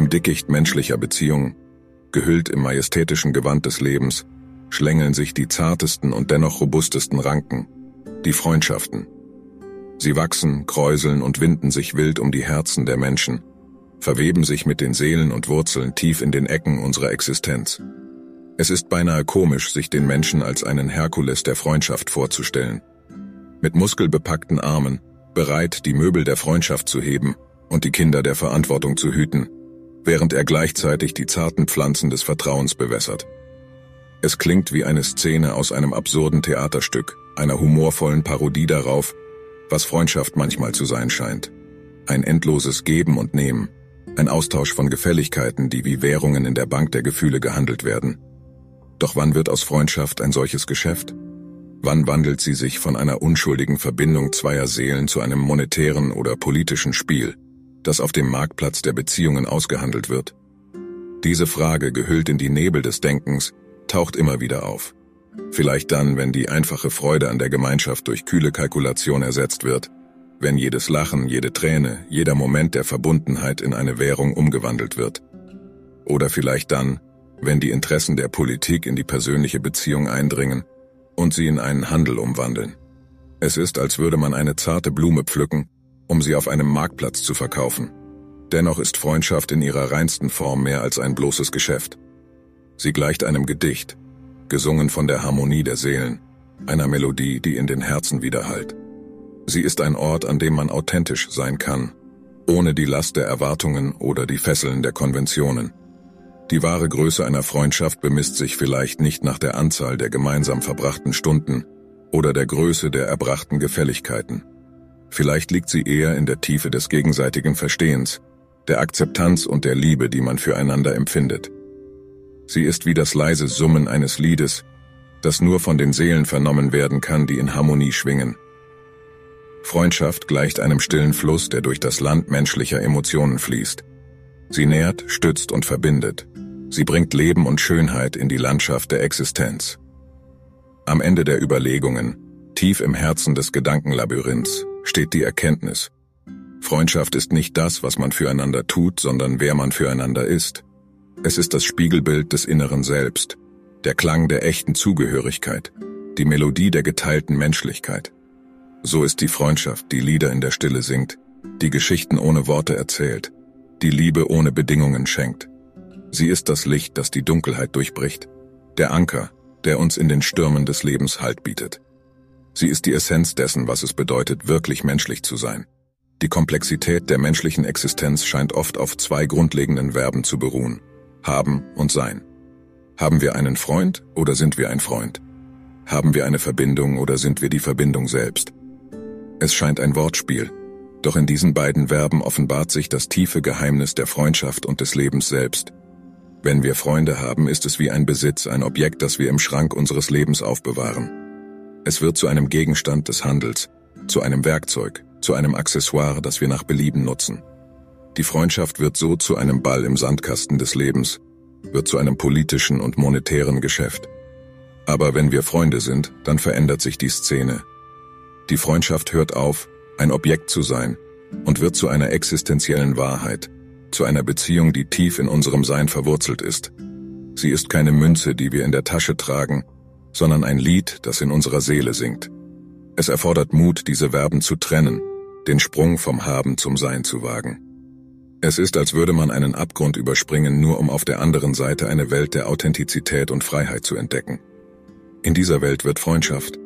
Im Dickicht menschlicher Beziehungen, gehüllt im majestätischen Gewand des Lebens, schlängeln sich die zartesten und dennoch robustesten Ranken, die Freundschaften. Sie wachsen, kräuseln und winden sich wild um die Herzen der Menschen, verweben sich mit den Seelen und Wurzeln tief in den Ecken unserer Existenz. Es ist beinahe komisch, sich den Menschen als einen Herkules der Freundschaft vorzustellen. Mit muskelbepackten Armen, bereit, die Möbel der Freundschaft zu heben und die Kinder der Verantwortung zu hüten, während er gleichzeitig die zarten Pflanzen des Vertrauens bewässert. Es klingt wie eine Szene aus einem absurden Theaterstück, einer humorvollen Parodie darauf, was Freundschaft manchmal zu sein scheint. Ein endloses Geben und Nehmen, ein Austausch von Gefälligkeiten, die wie Währungen in der Bank der Gefühle gehandelt werden. Doch wann wird aus Freundschaft ein solches Geschäft? Wann wandelt sie sich von einer unschuldigen Verbindung zweier Seelen zu einem monetären oder politischen Spiel, das auf dem Marktplatz der Beziehungen ausgehandelt wird? Diese Frage, gehüllt in die Nebel des Denkens, taucht immer wieder auf. Vielleicht dann, wenn die einfache Freude an der Gemeinschaft durch kühle Kalkulation ersetzt wird, wenn jedes Lachen, jede Träne, jeder Moment der Verbundenheit in eine Währung umgewandelt wird. Oder vielleicht dann, wenn die Interessen der Politik in die persönliche Beziehung eindringen und sie in einen Handel umwandeln. Es ist, als würde man eine zarte Blume pflücken, um sie auf einem Marktplatz zu verkaufen. Dennoch ist Freundschaft in ihrer reinsten Form mehr als ein bloßes Geschäft. Sie gleicht einem Gedicht, gesungen von der Harmonie der Seelen, einer Melodie, die in den Herzen widerhallt. Sie ist ein Ort, an dem man authentisch sein kann, ohne die Last der Erwartungen oder die Fesseln der Konventionen. Die wahre Größe einer Freundschaft bemisst sich vielleicht nicht nach der Anzahl der gemeinsam verbrachten Stunden oder der Größe der erbrachten Gefälligkeiten. Vielleicht liegt sie eher in der Tiefe des gegenseitigen Verstehens, der Akzeptanz und der Liebe, die man füreinander empfindet. Sie ist wie das leise Summen eines Liedes, das nur von den Seelen vernommen werden kann, die in Harmonie schwingen. Freundschaft gleicht einem stillen Fluss, der durch das Land menschlicher Emotionen fließt. Sie nährt, stützt und verbindet. Sie bringt Leben und Schönheit in die Landschaft der Existenz. Am Ende der Überlegungen, tief im Herzen des Gedankenlabyrinths, steht die Erkenntnis. Freundschaft ist nicht das, was man füreinander tut, sondern wer man füreinander ist. Es ist das Spiegelbild des inneren Selbst, der Klang der echten Zugehörigkeit, die Melodie der geteilten Menschlichkeit. So ist die Freundschaft, die Lieder in der Stille singt, die Geschichten ohne Worte erzählt, die Liebe ohne Bedingungen schenkt. Sie ist das Licht, das die Dunkelheit durchbricht, der Anker, der uns in den Stürmen des Lebens Halt bietet. Sie ist die Essenz dessen, was es bedeutet, wirklich menschlich zu sein. Die Komplexität der menschlichen Existenz scheint oft auf zwei grundlegenden Verben zu beruhen. Haben und sein. Haben wir einen Freund oder sind wir ein Freund? Haben wir eine Verbindung oder sind wir die Verbindung selbst? Es scheint ein Wortspiel, doch in diesen beiden Verben offenbart sich das tiefe Geheimnis der Freundschaft und des Lebens selbst. Wenn wir Freunde haben, ist es wie ein Besitz, ein Objekt, das wir im Schrank unseres Lebens aufbewahren. Es wird zu einem Gegenstand des Handels, zu einem Werkzeug, zu einem Accessoire, das wir nach Belieben nutzen. Die Freundschaft wird so zu einem Ball im Sandkasten des Lebens, wird zu einem politischen und monetären Geschäft. Aber wenn wir Freunde sind, dann verändert sich die Szene, die Freundschaft hört auf, ein Objekt zu sein und wird zu einer existenziellen Wahrheit, zu einer Beziehung, die tief in unserem Sein verwurzelt ist. Sie ist keine Münze, die wir in der Tasche tragen, sondern ein Lied, das in unserer Seele singt. Es erfordert Mut, diese Verben zu trennen, den Sprung vom Haben zum Sein zu wagen. Es ist, als würde man einen Abgrund überspringen, nur um auf der anderen Seite eine Welt der Authentizität und Freiheit zu entdecken. In dieser Welt wird Freundschaft,